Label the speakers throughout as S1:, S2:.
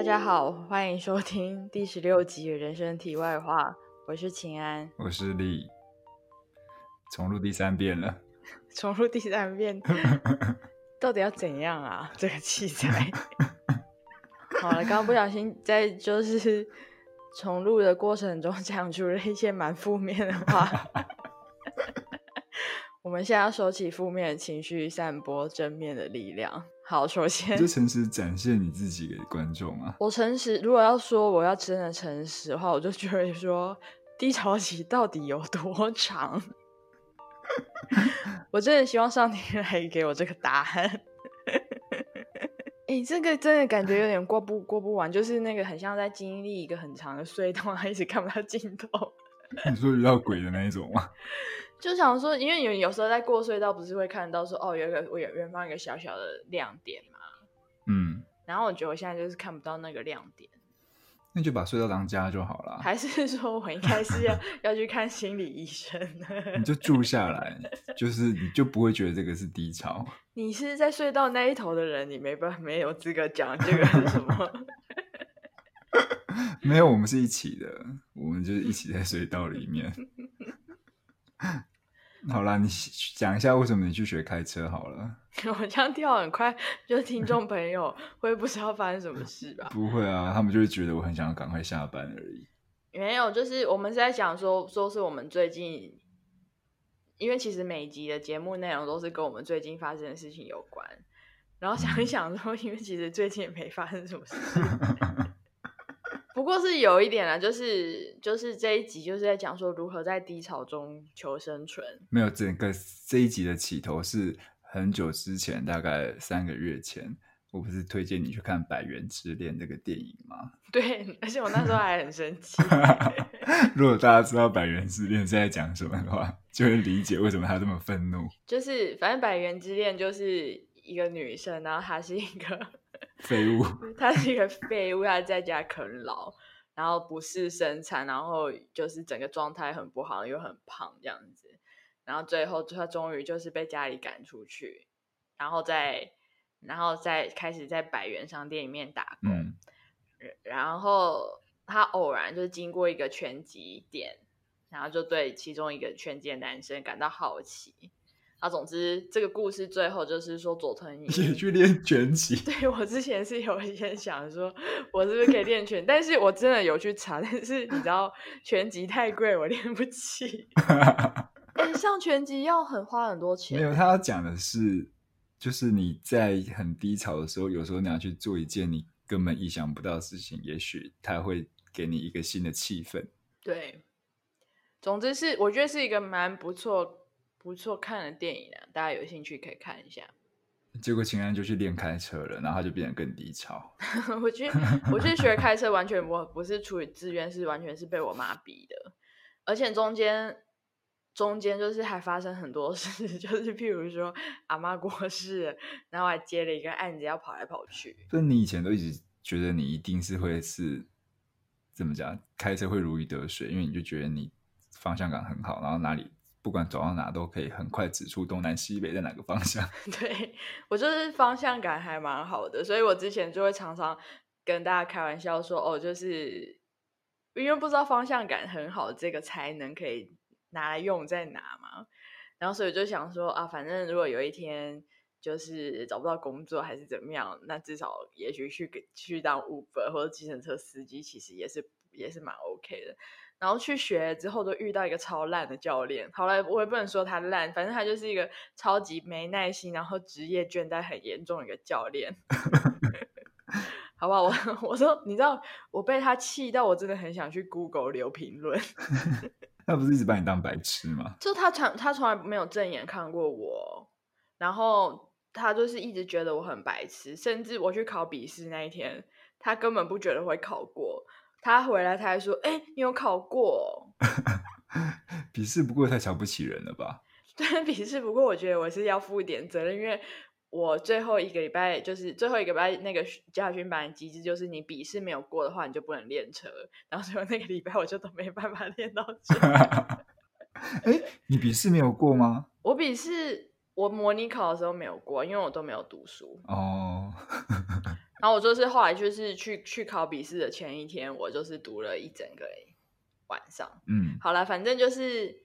S1: 大家好，欢迎收听第十六集《人生题外话》，我是秦安，
S2: 我是李，重录第三遍了，
S1: 重录第三遍，到底要怎样啊？这个器材，好了，刚刚不小心在就是重录的过程中讲出了一些蛮负面的话。我们现在要收起负面的情绪，散播正面的力量。好，首先
S2: 就诚实展现你自己给观众啊。
S1: 我诚实，如果要说我要真的诚实的话，我就觉得说低潮期到底有多长？我真的希望上天 来给我这个答案。哎、欸，这个真的感觉有点过不过不完，就是那个很像在经历一个很长的隧道，还一直看不到尽头。
S2: 你说遇到鬼的那一种吗？
S1: 就想说，因为有有时候在过隧道，不是会看到说，哦，有一个我有远方一个小小的亮点嘛。
S2: 嗯。然
S1: 后我觉得我现在就是看不到那个亮点。
S2: 那就把隧道当家就好了。
S1: 还是说我应该是要 要去看心理医生？
S2: 你就住下来，就是你就不会觉得这个是低潮。
S1: 你是在隧道那一头的人，你没办没有资格讲这个是什么。
S2: 没有，我们是一起的，我们就是一起在隧道里面。好啦，你讲一下为什么你去学开车好了。
S1: 我这样跳很快，就是听众朋友会不知道发生什么事吧？
S2: 不会啊，他们就会觉得我很想要赶快下班而已。
S1: 没有，就是我们是在讲说，说是我们最近，因为其实每一集的节目内容都是跟我们最近发生的事情有关，然后想一想说，因为其实最近也没发生什么事。不过是有一点啦，就是就是这一集就是在讲说如何在低潮中求生存。
S2: 没有，整个这一集的起头是很久之前，大概三个月前，我不是推荐你去看《百元之恋》这个电影吗？
S1: 对，而且我那时候还很生气。
S2: 如果大家知道《百元之恋》是在讲什么的话，就会理解为什么他这么愤怒。
S1: 就是反正《百元之恋》就是一个女生，然后她是一个。
S2: 废物，
S1: 他是一个废物，他在家啃老，然后不是生产，然后就是整个状态很不好，又很胖这样子，然后最后他终于就是被家里赶出去，然后再然后再开始在百元商店里面打工，嗯、然后他偶然就是经过一个拳击店，然后就对其中一个拳击的男生感到好奇。啊，总之这个故事最后就是说佐藤 也
S2: 去练拳击。
S1: 对，我之前是有一些想说，我是不是可以练拳？但是我真的有去查，但是你知道拳击太贵，我练不起。欸、上拳击要很花很多钱。
S2: 没有，他要讲的是，就是你在很低潮的时候，有时候你要去做一件你根本意想不到的事情，也许他会给你一个新的气氛。
S1: 对，总之是我觉得是一个蛮不错。不错看的电影啊，大家有兴趣可以看一下。
S2: 结果秦安就去练开车了，然后他就变得更低潮。
S1: 我去，我去学开车，完全不不是出于自愿，是完全是被我妈逼的。而且中间中间就是还发生很多事，就是譬如说阿妈过世，然后还接了一个案子要跑来跑去。
S2: 所以你以前都一直觉得你一定是会是怎么讲，开车会如鱼得水，因为你就觉得你方向感很好，然后哪里。不管走到哪都可以很快指出东南西北在哪个方向。
S1: 对，我就是方向感还蛮好的，所以我之前就会常常跟大家开玩笑说，哦，就是因为不知道方向感很好，这个才能可以拿来用在哪嘛。然后所以就想说啊，反正如果有一天就是找不到工作还是怎么样，那至少也许去去当 Uber 或者计程车司机，其实也是也是蛮 OK 的。然后去学之后，都遇到一个超烂的教练。好了，我也不能说他烂，反正他就是一个超级没耐心，然后职业倦怠很严重的一个教练。好不好？我 我说，你知道，我被他气到，我真的很想去 Google 留评论。
S2: 他不是一直把你当白痴吗？
S1: 就他从他从来没有正眼看过我，然后他就是一直觉得我很白痴，甚至我去考笔试那一天，他根本不觉得会考过。他回来，他还说：“哎、欸，你有考过？
S2: 笔试不过太瞧不起人了吧？”
S1: 对，笔试不过，我觉得我是要负一点责任，因为我最后一个礼拜就是最后一个礼拜那个驾训班的机制，就是你笔试没有过的话，你就不能练车。然后所以那个礼拜我就都没办法练到车。
S2: 哎、欸，你笔试没有过吗？
S1: 我笔试我模拟考的时候没有过，因为我都没有读书。
S2: 哦。
S1: 然后我就是后来就是去去考笔试的前一天，我就是读了一整个晚上。
S2: 嗯，
S1: 好了，反正就是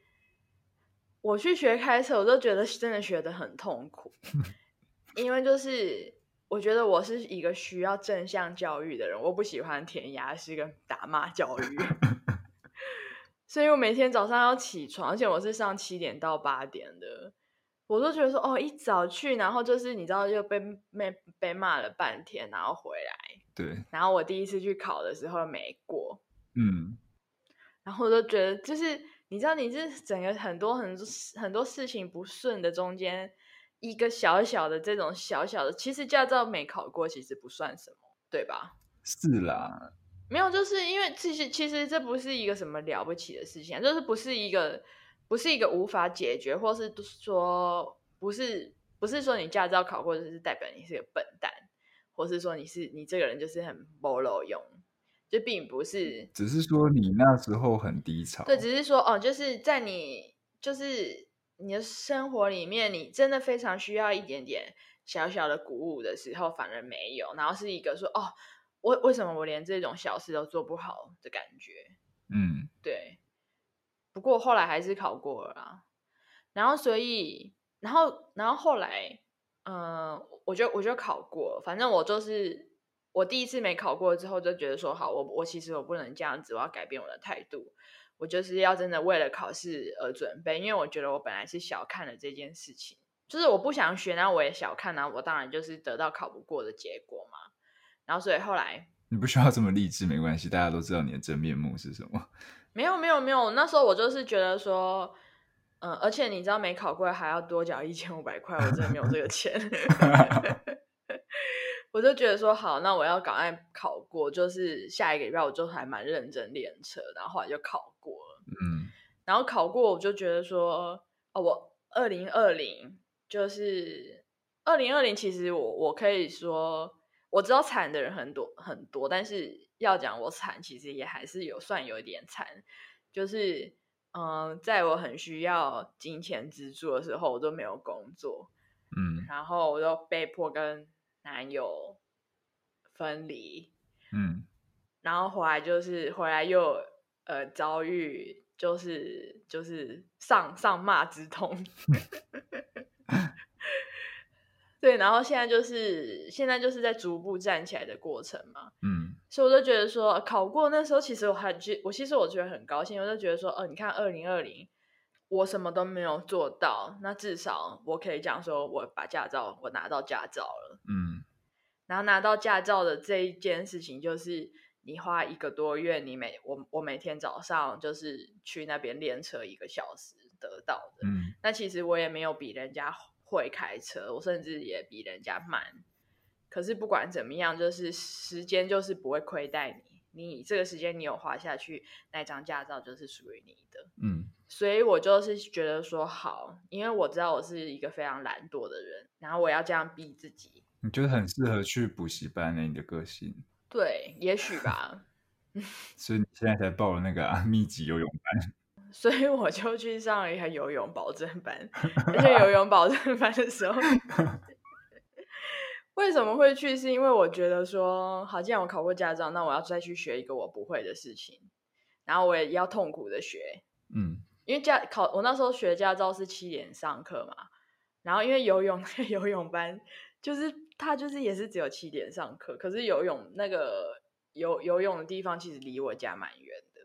S1: 我去学开车，我都觉得真的学的很痛苦，因为就是我觉得我是一个需要正向教育的人，我不喜欢填鸭式跟打骂教育，所以我每天早上要起床，而且我是上七点到八点的。我都觉得说哦，一早去，然后就是你知道，就被被被骂了半天，然后回来。
S2: 对。
S1: 然后我第一次去考的时候没过。
S2: 嗯。
S1: 然后我都觉得，就是你知道，你是整个很多很多很多事情不顺的中间，一个小小的这种小小的，其实驾照没考过，其实不算什么，对吧？
S2: 是啦。
S1: 没有，就是因为其实其实这不是一个什么了不起的事情，就是不是一个。不是一个无法解决，或是说不是不是说你驾照考过就是代表你是个笨蛋，或是说你是你这个人就是很没路用，就并不是，
S2: 只是说你那时候很低潮。
S1: 对，只是说哦，就是在你就是你的生活里面，你真的非常需要一点点小小的鼓舞的时候，反而没有，然后是一个说哦，为为什么我连这种小事都做不好的感觉？
S2: 嗯，
S1: 对。不过后来还是考过了啦，然后所以，然后然后后来，嗯、我就我就考过，反正我就是我第一次没考过之后就觉得说，好，我我其实我不能这样子，我要改变我的态度，我就是要真的为了考试而准备，因为我觉得我本来是小看了这件事情，就是我不想学，然后我也小看，然后我当然就是得到考不过的结果嘛，然后所以后来
S2: 你不需要这么励志，没关系，大家都知道你的真面目是什么。
S1: 没有没有没有，那时候我就是觉得说，嗯，而且你知道没考过还要多缴一千五百块，我真的没有这个钱，我就觉得说好，那我要赶快考过，就是下一个礼拜我就还蛮认真练车，然后后来就考过了，
S2: 嗯，
S1: 然后考过我就觉得说，哦，我二零二零就是二零二零，其实我我可以说我知道惨的人很多很多，但是。要讲我惨，其实也还是有算有一点惨，就是嗯，在我很需要金钱支柱的时候，我都没有工作，
S2: 嗯，
S1: 然后我就被迫跟男友分离，
S2: 嗯，
S1: 然后回来就是回来又呃遭遇就是就是上上骂之痛。对，然后现在就是现在就是在逐步站起来的过程嘛，
S2: 嗯，
S1: 所以我就觉得说考过那时候，其实我还觉我其实我觉得很高兴，我就觉得说，哦，你看二零二零我什么都没有做到，那至少我可以讲说，我把驾照我拿到驾照了，
S2: 嗯，
S1: 然后拿到驾照的这一件事情，就是你花一个多月，你每我我每天早上就是去那边练车一个小时得到的，
S2: 嗯，
S1: 那其实我也没有比人家。会开车，我甚至也比人家慢。可是不管怎么样，就是时间就是不会亏待你。你这个时间你有花下去，那张驾照就是属于你的。
S2: 嗯，
S1: 所以我就是觉得说好，因为我知道我是一个非常懒惰的人，然后我要这样逼自己。
S2: 你觉得很适合去补习班呢？你的个性？
S1: 对，也许吧。
S2: 所以你现在才报了那个啊，密集游泳班。
S1: 所以我就去上了一个游泳保证班，而且游泳保证班的时候，为什么会去？是因为我觉得说，好，既然我考过驾照，那我要再去学一个我不会的事情，然后我也要痛苦的学，
S2: 嗯，
S1: 因为驾考我那时候学驾照是七点上课嘛，然后因为游泳那个 游泳班就是他就是也是只有七点上课，可是游泳那个游游泳的地方其实离我家蛮远的。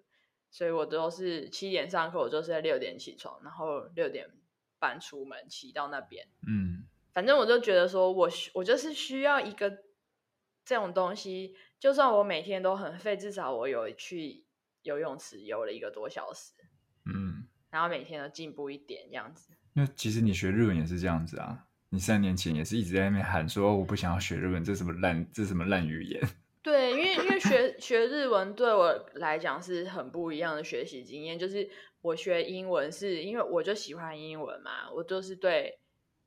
S1: 所以我都是七点上课，我就是在六点起床，然后六点半出门骑到那边。
S2: 嗯，
S1: 反正我就觉得说我，我我就是需要一个这种东西，就算我每天都很废，至少我有去游泳池游了一个多小时。
S2: 嗯，
S1: 然后每天都进步一点这样子。
S2: 那其实你学日文也是这样子啊？你三年前也是一直在那边喊说我不想要学日文，这什么烂，这什么烂语言。
S1: 对，因为因为学学日文对我来讲是很不一样的学习经验。就是我学英文是因为我就喜欢英文嘛，我就是对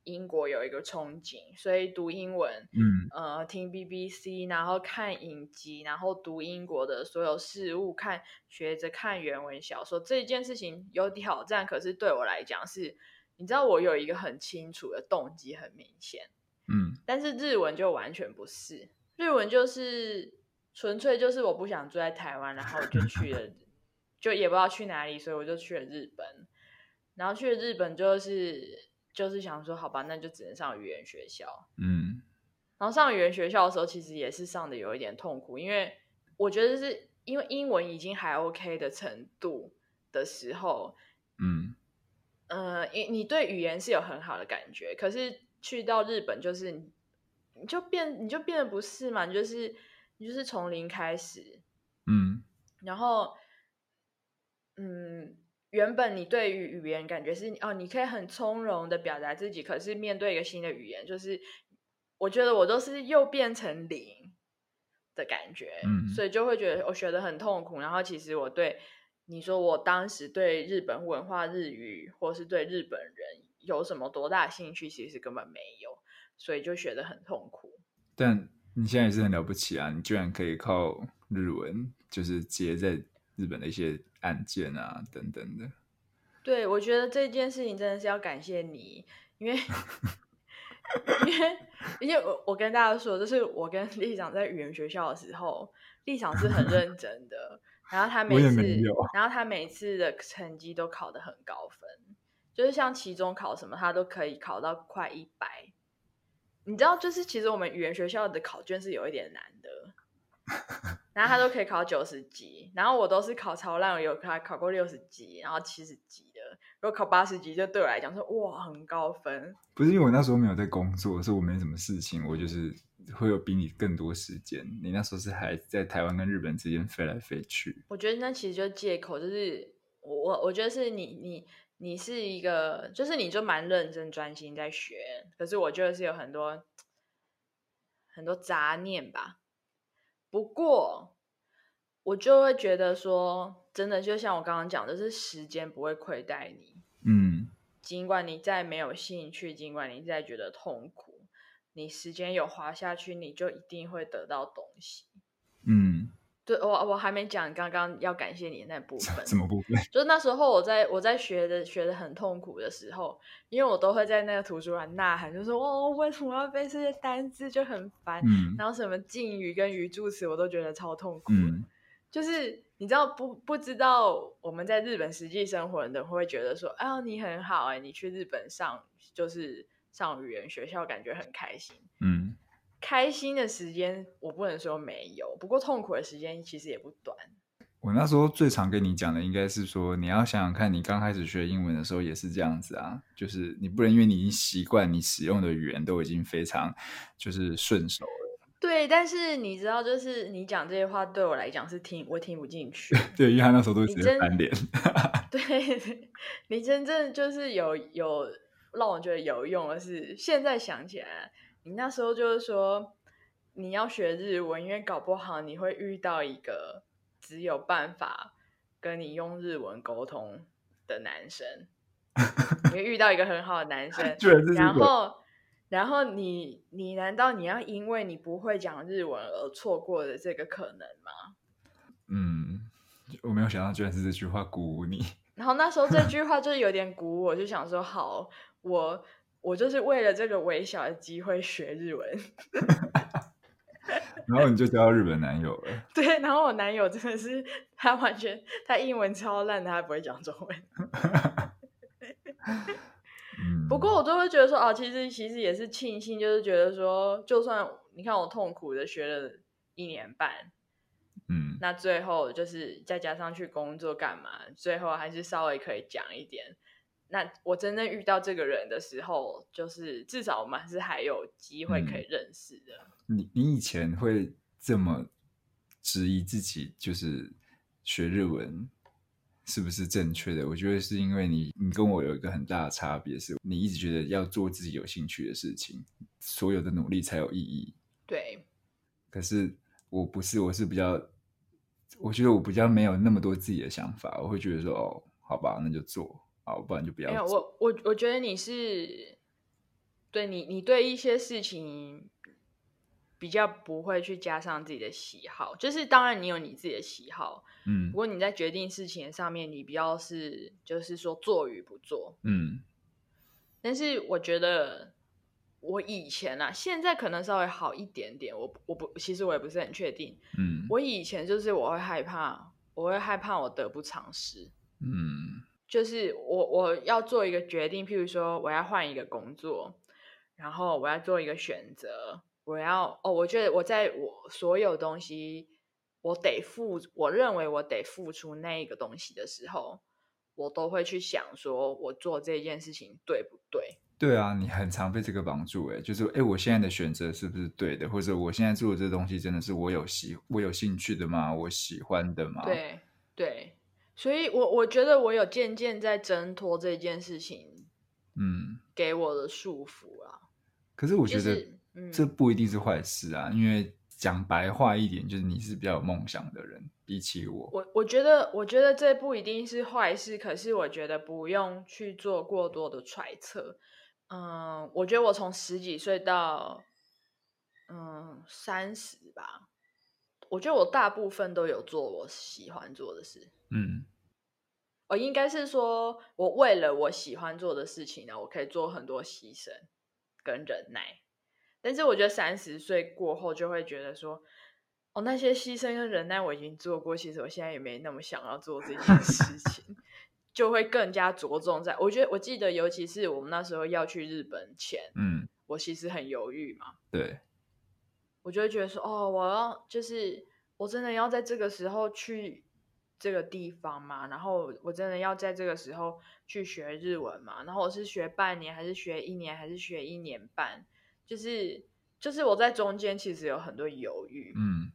S1: 英国有一个憧憬，所以读英文，
S2: 嗯，
S1: 呃，听 BBC，然后看影集，然后读英国的所有事物，看学着看原文小说，这一件事情有挑战，可是对我来讲是，你知道我有一个很清楚的动机，很明显，
S2: 嗯，
S1: 但是日文就完全不是。日文就是纯粹就是我不想住在台湾，然后我就去了，就也不知道去哪里，所以我就去了日本。然后去了日本就是就是想说，好吧，那就只能上语言学校。
S2: 嗯，
S1: 然后上语言学校的时候，其实也是上的有一点痛苦，因为我觉得是因为英文已经还 OK 的程度的时候，
S2: 嗯，
S1: 呃，你你对语言是有很好的感觉，可是去到日本就是你就变你就变得不是嘛，你就是你就是从零开始，
S2: 嗯，
S1: 然后嗯。原本你对于语言感觉是哦，你可以很从容的表达自己，可是面对一个新的语言，就是我觉得我都是又变成零的感觉，嗯，所以就会觉得我学的很痛苦。然后其实我对你说，我当时对日本文化、日语，或是对日本人有什么多大兴趣，其实根本没有，所以就学的很痛苦。
S2: 但你现在也是很了不起啊，你居然可以靠日文，就是接在日本的一些。案件啊，等等的。
S1: 对，我觉得这件事情真的是要感谢你，因为 因为因为我我跟大家说，就是我跟立长在语言学校的时候，立长是很认真的，然后他每次，然后他每次的成绩都考得很高分，就是像期中考什么，他都可以考到快一百。你知道，就是其实我们语言学校的考卷是有一点难的。然后他都可以考九十级，然后我都是考超烂，我有考考过六十级，然后七十级的。如果考八十级，就对我来讲说哇，很高分。
S2: 不是因为我那时候没有在工作，是我没什么事情，我就是会有比你更多时间。你那时候是还在台湾跟日本之间飞来飞去。
S1: 我觉得那其实就是借口，就是我我我觉得是你你你是一个，就是你就蛮认真专心在学，可是我觉得是有很多很多杂念吧。不过，我就会觉得说，真的就像我刚刚讲的，是时间不会亏待你。
S2: 嗯，
S1: 尽管你再没有兴趣，尽管你再觉得痛苦，你时间有花下去，你就一定会得到东西。
S2: 嗯。
S1: 对，我我还没讲刚刚要感谢你的那部分。
S2: 什么部分？
S1: 就是那时候我在我在学的学的很痛苦的时候，因为我都会在那个图书馆呐喊，就说哦，为什么要背这些单字，就很烦。
S2: 嗯。
S1: 然后什么敬语跟语助词，我都觉得超痛苦。
S2: 嗯。
S1: 就是你知道不不知道我们在日本实际生活的人会会觉得说，啊，你很好哎，你去日本上就是上语言学校，感觉很开心。
S2: 嗯。
S1: 开心的时间我不能说没有，不过痛苦的时间其实也不短。
S2: 我那时候最常跟你讲的应该是说，你要想想看，你刚开始学英文的时候也是这样子啊，就是你不能因为你已经习惯，你使用的语言都已经非常就是顺手了。
S1: 对，但是你知道，就是你讲这些话对我来讲是听我听不进去。
S2: 对，因为他那时候都直接翻脸。
S1: 对，你真正就是有有让我觉得有用的是，现在想起来。你那时候就是说你要学日文，因为搞不好你会遇到一个只有办法跟你用日文沟通的男生，你会遇到一个很好的男生，然后然后你你难道你要因为你不会讲日文而错过的这个可能吗？
S2: 嗯，我没有想到居然是这句话鼓舞你。
S1: 然后那时候这句话就是有点鼓舞我，就想说好我。我就是为了这个微小的机会学日文，
S2: 然后你就交到日本男友了。
S1: 对，然后我男友真的是他完全他英文超烂的，他不会讲中文。不过我就会觉得说哦，其实其实也是庆幸，就是觉得说，就算你看我痛苦的学了一年半，
S2: 嗯，
S1: 那最后就是再加上去工作干嘛，最后还是稍微可以讲一点。那我真正遇到这个人的时候，就是至少我们还是还有机会可以认识的。
S2: 嗯、你你以前会这么质疑自己，就是学日文是不是正确的？我觉得是因为你你跟我有一个很大的差别，是你一直觉得要做自己有兴趣的事情，所有的努力才有意义。
S1: 对。
S2: 可是我不是，我是比较，我觉得我比较没有那么多自己的想法，我会觉得说，哦，好吧，那就做。好，不然就不要。没有，
S1: 我我我觉得你是对你，你对一些事情比较不会去加上自己的喜好。就是当然你有你自己的喜好，
S2: 嗯。
S1: 不过你在决定事情上面，你比较是就是说做与不做，
S2: 嗯。
S1: 但是我觉得我以前啊，现在可能稍微好一点点。我我不，其实我也不是很确定。
S2: 嗯，
S1: 我以前就是我会害怕，我会害怕我得不偿失。
S2: 嗯，
S1: 就是我我要做一个决定，譬如说我要换一个工作，然后我要做一个选择，我要哦，我觉得我在我所有东西，我得付，我认为我得付出那一个东西的时候，我都会去想说，我做这件事情对不对？
S2: 对啊，你很常被这个绑住，哎，就是哎，我现在的选择是不是对的？或者我现在做的这东西真的是我有喜我有兴趣的吗？我喜欢的吗？
S1: 对对，所以我我觉得我有渐渐在挣脱这件事情，嗯，给我的束缚啊。
S2: 可是我觉得，这不一定是坏事啊，嗯、因为讲白话一点，就是你是比较有梦想的人，比起我，
S1: 我我觉得，我觉得这不一定是坏事，可是我觉得不用去做过多的揣测。嗯，我觉得我从十几岁到嗯三十吧，我觉得我大部分都有做我喜欢做的事。嗯，我应该是说，我为了我喜欢做的事情呢，我可以做很多牺牲跟忍耐。但是我觉得三十岁过后就会觉得说，哦，那些牺牲跟忍耐我已经做过，其实我现在也没那么想要做这件事情。就会更加着重在，我觉得我记得，尤其是我们那时候要去日本前，嗯，我其实很犹豫嘛。
S2: 对，
S1: 我就会觉得说，哦，我要就是我真的要在这个时候去这个地方嘛，然后我真的要在这个时候去学日文嘛，然后我是学半年还是学一年还是学一年半，就是就是我在中间其实有很多犹豫，嗯，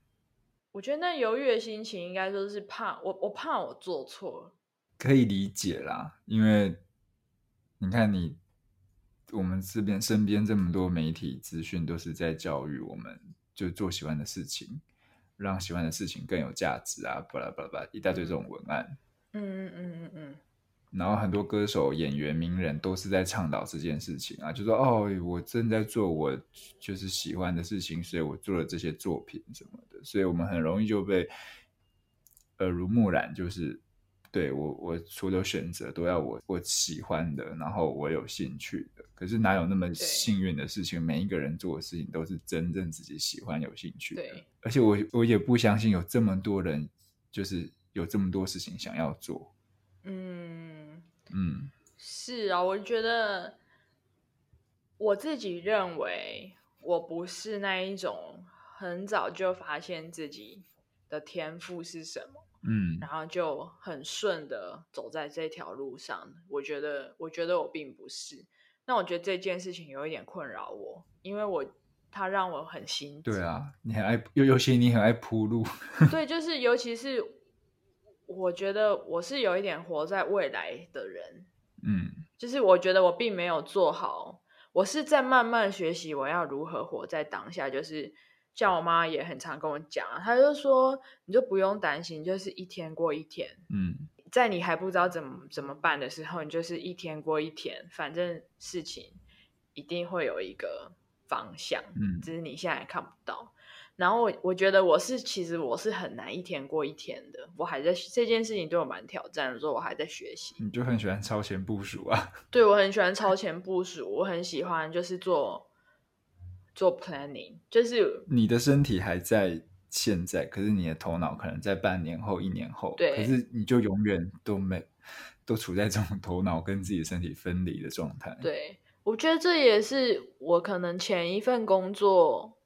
S1: 我觉得那犹豫的心情应该说是怕我，我怕我做错。
S2: 可以理解啦，因为你看你，我们这边身边这么多媒体资讯都是在教育我们，就做喜欢的事情，让喜欢的事情更有价值啊，巴拉巴拉巴拉一大堆这种文案。
S1: 嗯嗯嗯嗯嗯。
S2: 然后很多歌手、演员、名人都是在倡导这件事情啊，就说哦，我正在做我就是喜欢的事情，所以我做了这些作品什么的，所以我们很容易就被耳濡目染，就是。对我，我所有选择都要我我喜欢的，然后我有兴趣的。可是哪有那么幸运的事情？每一个人做的事情都是真正自己喜欢、有兴趣的。
S1: 对，
S2: 而且我我也不相信有这么多人，就是有这么多事情想要做。
S1: 嗯嗯，是啊，我觉得我自己认为我不是那一种很早就发现自己的天赋是什么。嗯，然后就很顺的走在这条路上。我觉得，我觉得我并不是。那我觉得这件事情有一点困扰我，因为我它让我很心急。
S2: 对啊，你很爱，尤尤其你很爱铺路。
S1: 对，就是尤其是我觉得我是有一点活在未来的人。嗯，就是我觉得我并没有做好，我是在慢慢学习我要如何活在当下，就是。像我妈也很常跟我讲，她就说，你就不用担心，就是一天过一天。嗯，在你还不知道怎么怎么办的时候，你就是一天过一天，反正事情一定会有一个方向，嗯，只是你现在还看不到。然后我我觉得我是其实我是很难一天过一天的，我还在这件事情对我蛮挑战的，说我还在学习。
S2: 你就很喜欢超前部署啊？
S1: 对，我很喜欢超前部署，我很喜欢就是做。做 planning 就是
S2: 你的身体还在现在，可是你的头脑可能在半年后、一年后。
S1: 对，
S2: 可是你就永远都没都处在这种头脑跟自己的身体分离的状态。
S1: 对，我觉得这也是我可能前一份工作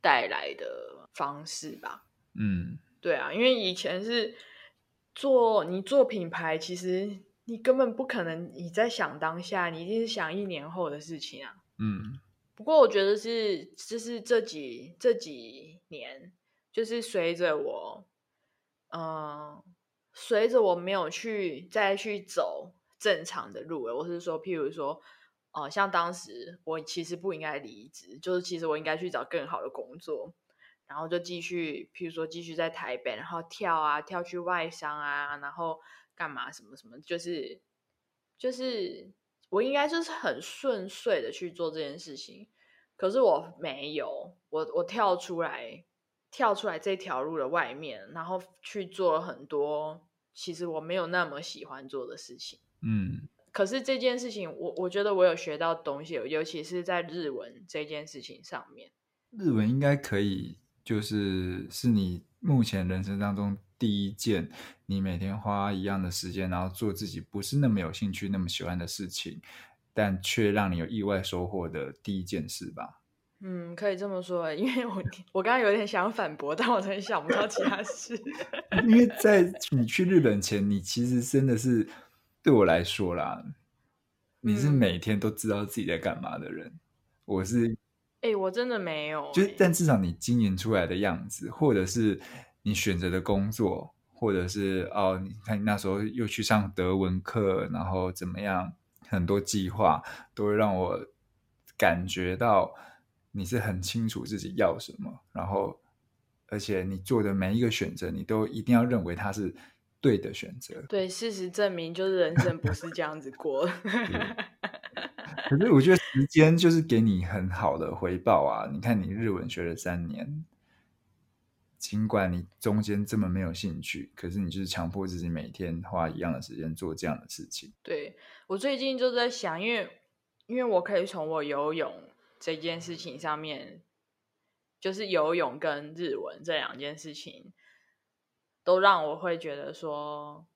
S1: 带来的方式吧。嗯，对啊，因为以前是做你做品牌，其实你根本不可能你在想当下，你一定是想一年后的事情啊。嗯。不过我觉得是，就是这几这几年，就是随着我，嗯，随着我没有去再去走正常的路，我是说，譬如说，呃，像当时我其实不应该离职，就是其实我应该去找更好的工作，然后就继续，譬如说继续在台北，然后跳啊跳去外商啊，然后干嘛什么什么，就是就是。我应该就是很顺遂的去做这件事情，可是我没有，我我跳出来，跳出来这条路的外面，然后去做了很多其实我没有那么喜欢做的事情。嗯，可是这件事情，我我觉得我有学到东西，尤其是在日文这件事情上面。
S2: 日文应该可以，就是是你目前人生当中第一件你每天花一样的时间，然后做自己不是那么有兴趣、那么喜欢的事情，但却让你有意外收获的第一件事吧。
S1: 嗯，可以这么说，因为我 我刚刚有点想反驳，但我真想不到其他事。
S2: 因为在你去日本前，你其实真的是对我来说啦，你是每天都知道自己在干嘛的人。嗯、我是，
S1: 哎、欸，我真的没有、欸，
S2: 就是，但至少你经营出来的样子，或者是你选择的工作，或者是哦，你看你那时候又去上德文课，然后怎么样，很多计划都会让我感觉到。你是很清楚自己要什么，然后，而且你做的每一个选择，你都一定要认为它是对的选择。
S1: 对，事实证明，就是人生不是这样子过。
S2: 可是我觉得时间就是给你很好的回报啊！你看，你日文学了三年，尽管你中间这么没有兴趣，可是你就是强迫自己每天花一样的时间做这样的事情。
S1: 对，我最近就在想，因为因为我可以从我游泳。这件事情上面，就是游泳跟日文这两件事情，都让我会觉得说，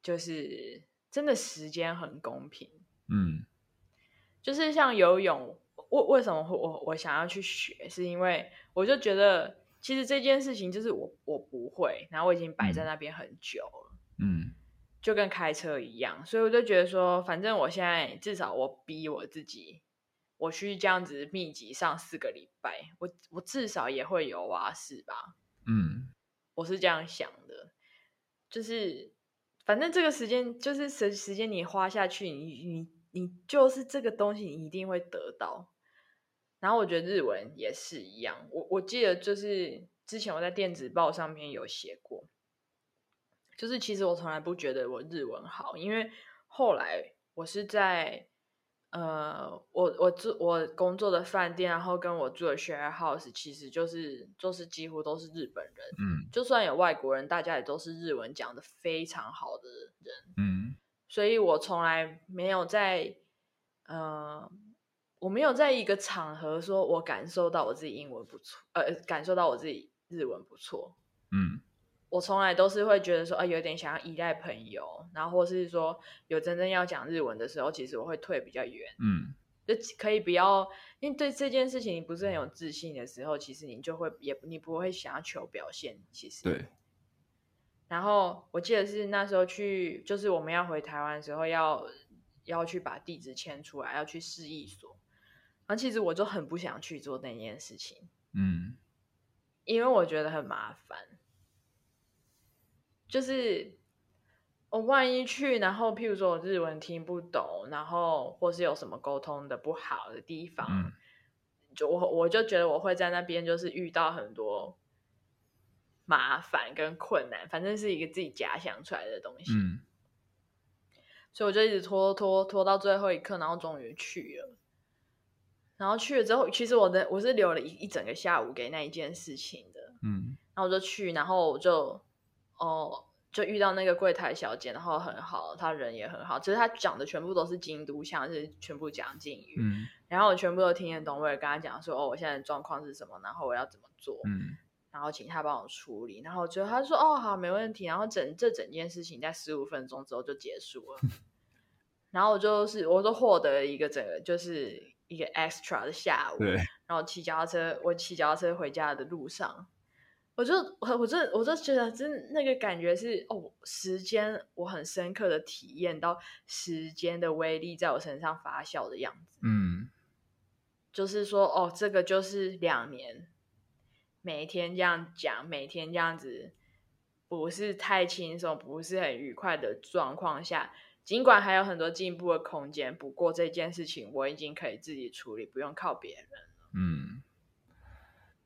S1: 就是真的时间很公平。
S2: 嗯，
S1: 就是像游泳，为为什么我我想要去学，是因为我就觉得，其实这件事情就是我我不会，然后我已经摆在那边很久了。
S2: 嗯，
S1: 就跟开车一样，所以我就觉得说，反正我现在至少我逼我自己。我去这样子密集上四个礼拜，我我至少也会有蛙式吧？
S2: 嗯，
S1: 我是这样想的，就是反正这个时间就是时时间你花下去，你你你就是这个东西你一定会得到。然后我觉得日文也是一样，我我记得就是之前我在电子报上面有写过，就是其实我从来不觉得我日文好，因为后来我是在。呃，我我住我工作的饭店，然后跟我住的 share house，其实就是就是几乎都是日本人，
S2: 嗯，
S1: 就算有外国人，大家也都是日文讲的非常好的人，
S2: 嗯，
S1: 所以我从来没有在呃，我没有在一个场合说我感受到我自己英文不错，呃，感受到我自己日文不错，
S2: 嗯。
S1: 我从来都是会觉得说，啊，有点想要依赖朋友，然后或是说有真正要讲日文的时候，其实我会退比较远，
S2: 嗯，
S1: 就可以不要，因为对这件事情你不是很有自信的时候，其实你就会也你不会想要求表现，其实
S2: 对。
S1: 然后我记得是那时候去，就是我们要回台湾的时候要，要要去把地址签出来，要去市役所，然后其实我就很不想去做那件事情，
S2: 嗯，
S1: 因为我觉得很麻烦。就是我万一去，然后譬如说我日文听不懂，然后或是有什么沟通的不好的地方，
S2: 嗯、
S1: 就我我就觉得我会在那边就是遇到很多麻烦跟困难，反正是一个自己假想出来的东西。
S2: 嗯、
S1: 所以我就一直拖拖拖到最后一刻，然后终于去了。然后去了之后，其实我的我是留了一一整个下午给那一件事情的。
S2: 嗯，
S1: 然后我就去，然后我就。哦，就遇到那个柜台小姐，然后很好，她人也很好。其实她讲的全部都是京都腔，是全部讲敬语。
S2: 嗯，
S1: 然后我全部都听得懂，我也跟她讲说，哦，我现在的状况是什么，然后我要怎么做。
S2: 嗯，
S1: 然后请她帮我处理。然后最后她说，哦，好，没问题。然后整这整件事情在十五分钟之后就结束了。然后我就是，我就获得了一个整个就是一个 extra 的下午。
S2: 对。
S1: 然后骑脚踏车，我骑脚踏车回家的路上。我就我我就我就觉得，真那个感觉是哦，时间我很深刻的体验到时间的威力在我身上发酵的样子。
S2: 嗯，
S1: 就是说哦，这个就是两年，每天这样讲，每天这样子，不是太轻松，不是很愉快的状况下，尽管还有很多进步的空间，不过这件事情我已经可以自己处理，不用靠别人了。
S2: 嗯。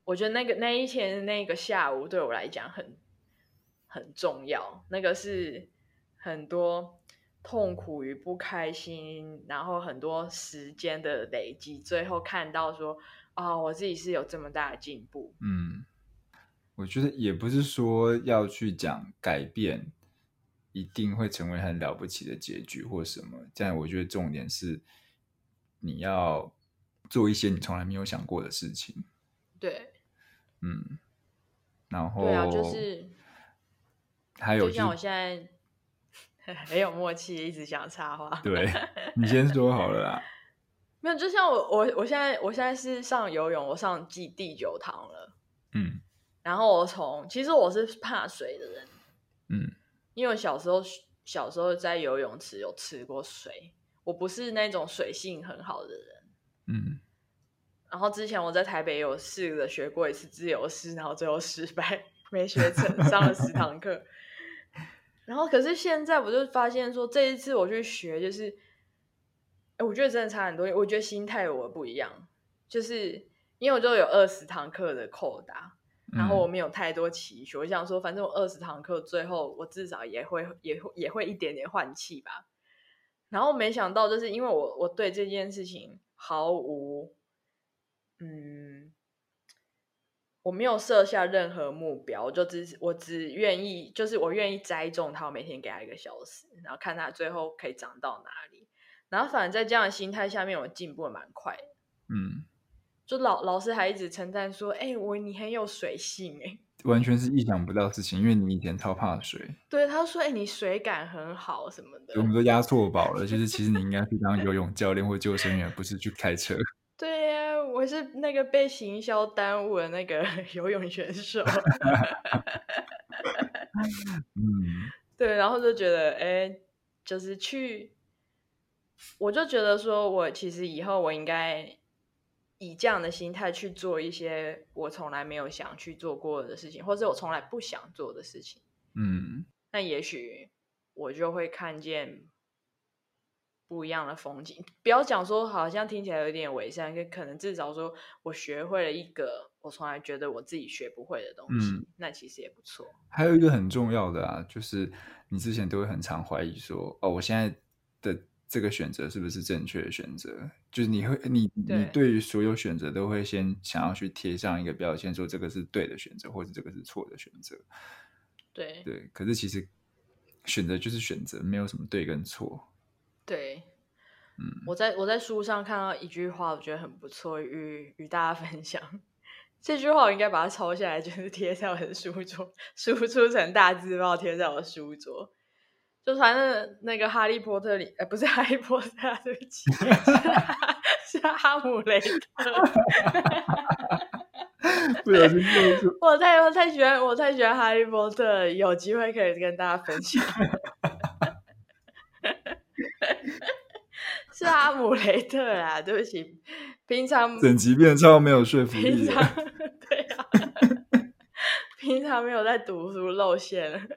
S1: 我觉得那个那一天那个下午对我来讲很很重要，那个是很多痛苦与不开心，然后很多时间的累积，最后看到说啊、哦，我自己是有这么大的进步。
S2: 嗯，我觉得也不是说要去讲改变一定会成为很了不起的结局或什么。这样，我觉得重点是你要做一些你从来没有想过的事情。
S1: 对，
S2: 嗯，然后
S1: 对啊，就是
S2: 还有、就
S1: 像我现在 很有默契，一直想插话。
S2: 对，你先说好了啦。
S1: 没有，就像我我我现在我现在是上游泳，我上第第九堂了。
S2: 嗯，
S1: 然后我从其实我是怕水的人。
S2: 嗯。
S1: 因为我小时候小时候在游泳池有吃过水，我不是那种水性很好的人。
S2: 嗯，
S1: 然后之前我在台北有试着学过一次自由式，然后最后失败，没学成，上了十堂课。然后可是现在我就发现说，这一次我去学，就是，哎，我觉得真的差很多。我觉得心态我不一样，就是因为我就有二十堂课的扣打。然后我没有太多期许，我想说，反正我二十堂课，最后我至少也会也会也会一点点换气吧。然后没想到，就是因为我我对这件事情毫无，嗯，我没有设下任何目标，我就只我只愿意，就是我愿意栽种它，我每天给它一个小时，然后看它最后可以长到哪里。然后反正在这样的心态下面，我进步的蛮快的。
S2: 嗯。
S1: 就老老师还一直称赞说：“哎、欸，我你很有水性哎，
S2: 完全是意想不到的事情，因为你以前超怕水。”
S1: 对，他说：“哎、欸，你水感很好什么的。”
S2: 我们都押错宝了，就是其实你应该去当游泳教练或救生员，不是去开车。
S1: 对呀、啊，我是那个被行销耽误的那个游泳选手。
S2: 嗯，
S1: 对，然后就觉得哎、欸，就是去，我就觉得说我其实以后我应该。以这样的心态去做一些我从来没有想去做过的事情，或者我从来不想做的事情。
S2: 嗯，
S1: 那也许我就会看见不一样的风景。不要讲说好像听起来有点伪善，可能至少说我学会了一个我从来觉得我自己学不会的东西，嗯，那其实也不错。
S2: 还有一个很重要的啊，就是你之前都会很常怀疑说，哦，我现在的。这个选择是不是正确的选择？就是你会，你你对于所有选择都会先想要去贴上一个标签，说这个是对的选择，或者这个是错的选择。
S1: 对
S2: 对，可是其实选择就是选择，没有什么对跟错。
S1: 对，
S2: 嗯，
S1: 我在我在书上看到一句话，我觉得很不错，与与大家分享。这句话我应该把它抄下来，就是贴在我的书桌，输出成大字报贴在我的书桌。就反正那个哈利波特里，呃，不是哈利波特，对不起，是哈姆雷特。
S2: 不小心说出。
S1: 我太我太喜欢我太喜欢哈利波特，有机会可以跟大家分享。是哈姆雷特啊，对不起，平常
S2: 整集变超没有说服力。
S1: 平常 对啊，平常没有在读书露馅。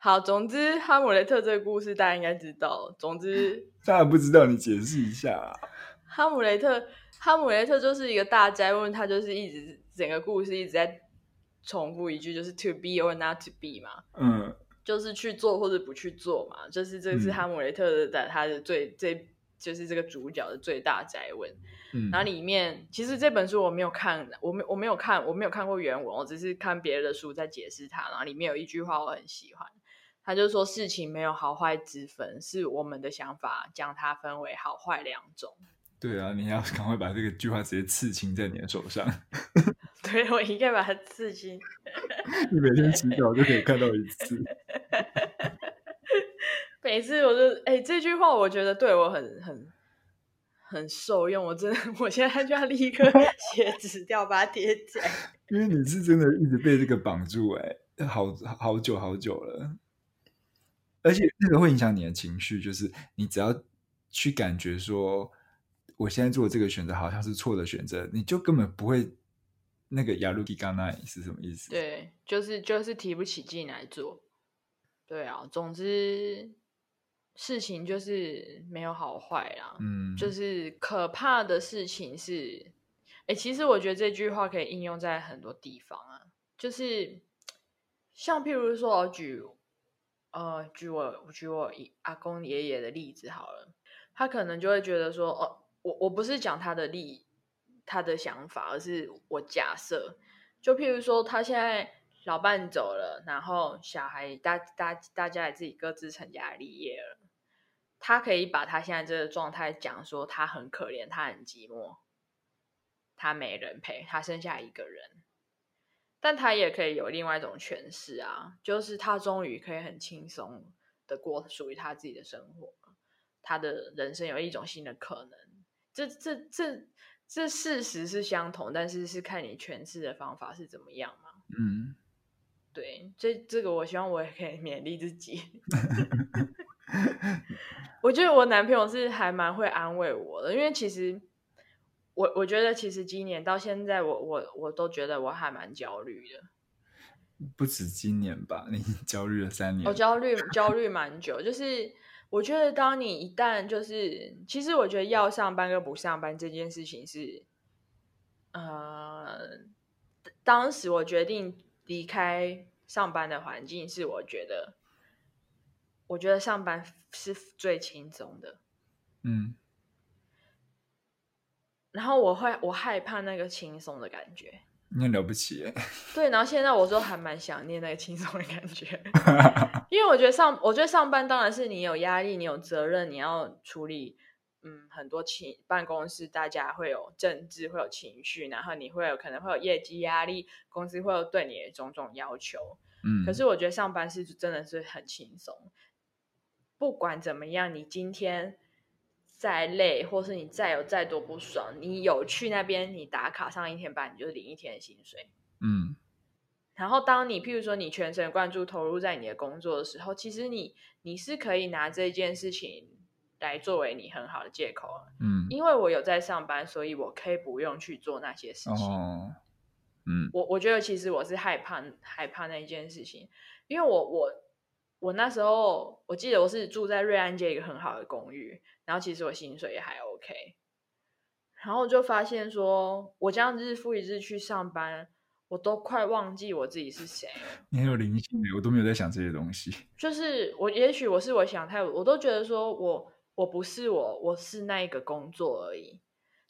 S1: 好，总之哈姆雷特这个故事大家应该知道。总之，
S2: 大家不知道，你解释一下啊。
S1: 哈姆雷特，哈姆雷特就是一个大灾问，他就是一直整个故事一直在重复一句，就是 to be or not to be 嘛。
S2: 嗯，
S1: 就是去做或者不去做嘛。就是这是哈姆雷特的他的最最就是这个主角的最大宅问。嗯，然后里面其实这本书我没有看，我没我没有看，我没有看过原文，我只是看别人的书在解释它。然后里面有一句话我很喜欢。他就说：“事情没有好坏之分，是我们的想法将它分为好坏两种。”
S2: 对啊，你要赶快把这个句话直接刺青在你的手上。
S1: 对，我应该把它刺青。
S2: 你每天洗澡就可以看到一次。
S1: 每次我就哎、欸，这句话我觉得对我很很很受用。我真的，我现在就要立刻 写纸条把它贴起来。
S2: 因为你是真的一直被这个绑住、欸，哎，好好久好久了。而且那个会影响你的情绪，就是你只要去感觉说，我现在做的这个选择好像是错的选择，你就根本不会那个雅鲁基刚奈是什么意思？
S1: 对，就是就是提不起劲来做。对啊，总之事情就是没有好坏啦。
S2: 嗯，
S1: 就是可怕的事情是，哎，其实我觉得这句话可以应用在很多地方啊，就是像譬如说，我举。呃，举我举我阿公爷爷的例子好了，他可能就会觉得说，哦，我我不是讲他的例，他的想法，而是我假设，就譬如说，他现在老伴走了，然后小孩大大大家也自己各自成家立业了，他可以把他现在这个状态讲说他很可怜，他很寂寞，他没人陪，他剩下一个人。但他也可以有另外一种诠释啊，就是他终于可以很轻松的过属于他自己的生活，他的人生有一种新的可能。这这这这事实是相同，但是是看你诠释的方法是怎么样嘛。
S2: 嗯，
S1: 对，这这个我希望我也可以勉励自己。我觉得我男朋友是还蛮会安慰我的，因为其实。我我觉得其实今年到现在我，我我我都觉得我还蛮焦虑的。
S2: 不止今年吧，你焦虑了三年。
S1: 我焦虑焦虑蛮久，就是我觉得当你一旦就是，其实我觉得要上班跟不上班这件事情是，呃，当时我决定离开上班的环境，是我觉得，我觉得上班是最轻松的。
S2: 嗯。
S1: 然后我会，我害怕那个轻松的感觉。
S2: 你很了不起耶。
S1: 对，然后现在我都还蛮想念那个轻松的感觉，因为我觉得上，我觉得上班当然是你有压力，你有责任，你要处理，嗯，很多情办公室大家会有政治，会有情绪，然后你会有可能会有业绩压力，公司会有对你的种种要求。
S2: 嗯，
S1: 可是我觉得上班是真的是很轻松，不管怎么样，你今天。再累，或是你再有再多不爽，你有去那边，你打卡上一天班，你就领一天的薪水。
S2: 嗯。
S1: 然后，当你譬如说你全神贯注投入在你的工作的时候，其实你你是可以拿这件事情来作为你很好的借口。
S2: 嗯。
S1: 因为我有在上班，所以我可以不用去做那些事情。
S2: 哦。嗯。
S1: 我我觉得其实我是害怕害怕那一件事情，因为我我我那时候我记得我是住在瑞安街一个很好的公寓。然后其实我薪水也还 OK，然后我就发现说，我这样日复一日去上班，我都快忘记我自己是谁。
S2: 你很有灵性，我都没有在想这些东西。
S1: 就是我，也许我是我想太，我都觉得说我我不是我，我是那一个工作而已。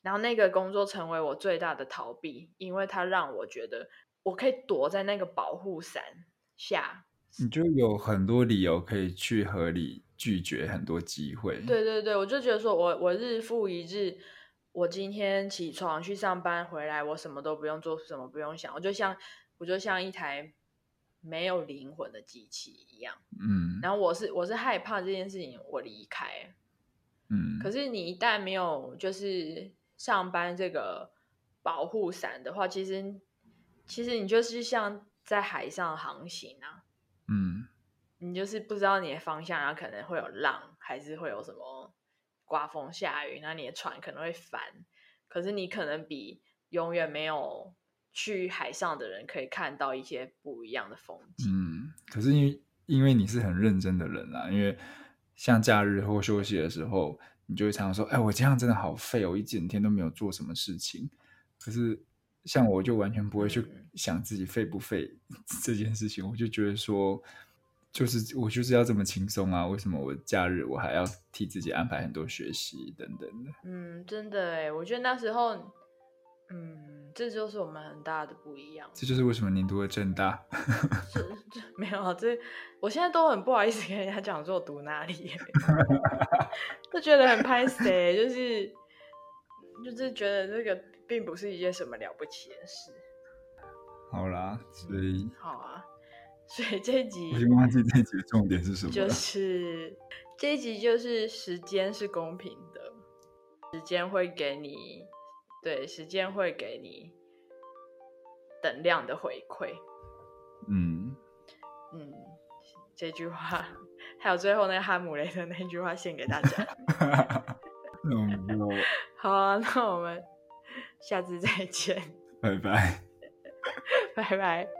S1: 然后那个工作成为我最大的逃避，因为它让我觉得我可以躲在那个保护伞下。
S2: 你就有很多理由可以去合理拒绝很多机会。
S1: 对对对，我就觉得说我，我我日复一日，我今天起床去上班回来，我什么都不用做，什么不用想，我就像我就像一台没有灵魂的机器一样。
S2: 嗯。
S1: 然后我是我是害怕这件事情我离开。
S2: 嗯。
S1: 可是你一旦没有就是上班这个保护伞的话，其实其实你就是像在海上航行啊。
S2: 嗯，
S1: 你就是不知道你的方向，然后可能会有浪，还是会有什么刮风下雨，那你的船可能会翻。可是你可能比永远没有去海上的人可以看到一些不一样的风景。
S2: 嗯，可是因为因为你是很认真的人啊，因为像假日或休息的时候，你就会常常说：“哎，我这样真的好废，我一整天都没有做什么事情。”可是。像我就完全不会去想自己废不废 这件事情，我就觉得说，就是我就是要这么轻松啊！为什么我假日我还要替自己安排很多学习等等的？
S1: 嗯，真的哎，我觉得那时候，嗯，这就是我们很大的不一样。
S2: 这就是为什么您读了正大。
S1: 没有这，我现在都很不好意思跟人家讲说我读哪里，就觉得很拍谁，就是就是觉得这个。并不是一件什么了不起的事。
S2: 好啦，所以
S1: 好啊，所以这一集
S2: 我已经忘记这一集的重点是什么。
S1: 就是这一集就是时间是公平的，时间会给你，对，时间会给你等量的回馈。
S2: 嗯
S1: 嗯，这句话还有最后那个哈姆雷特那句话献给大家。
S2: 嗯，
S1: 好啊，那我们。下次再见，
S2: 拜拜，
S1: 拜拜。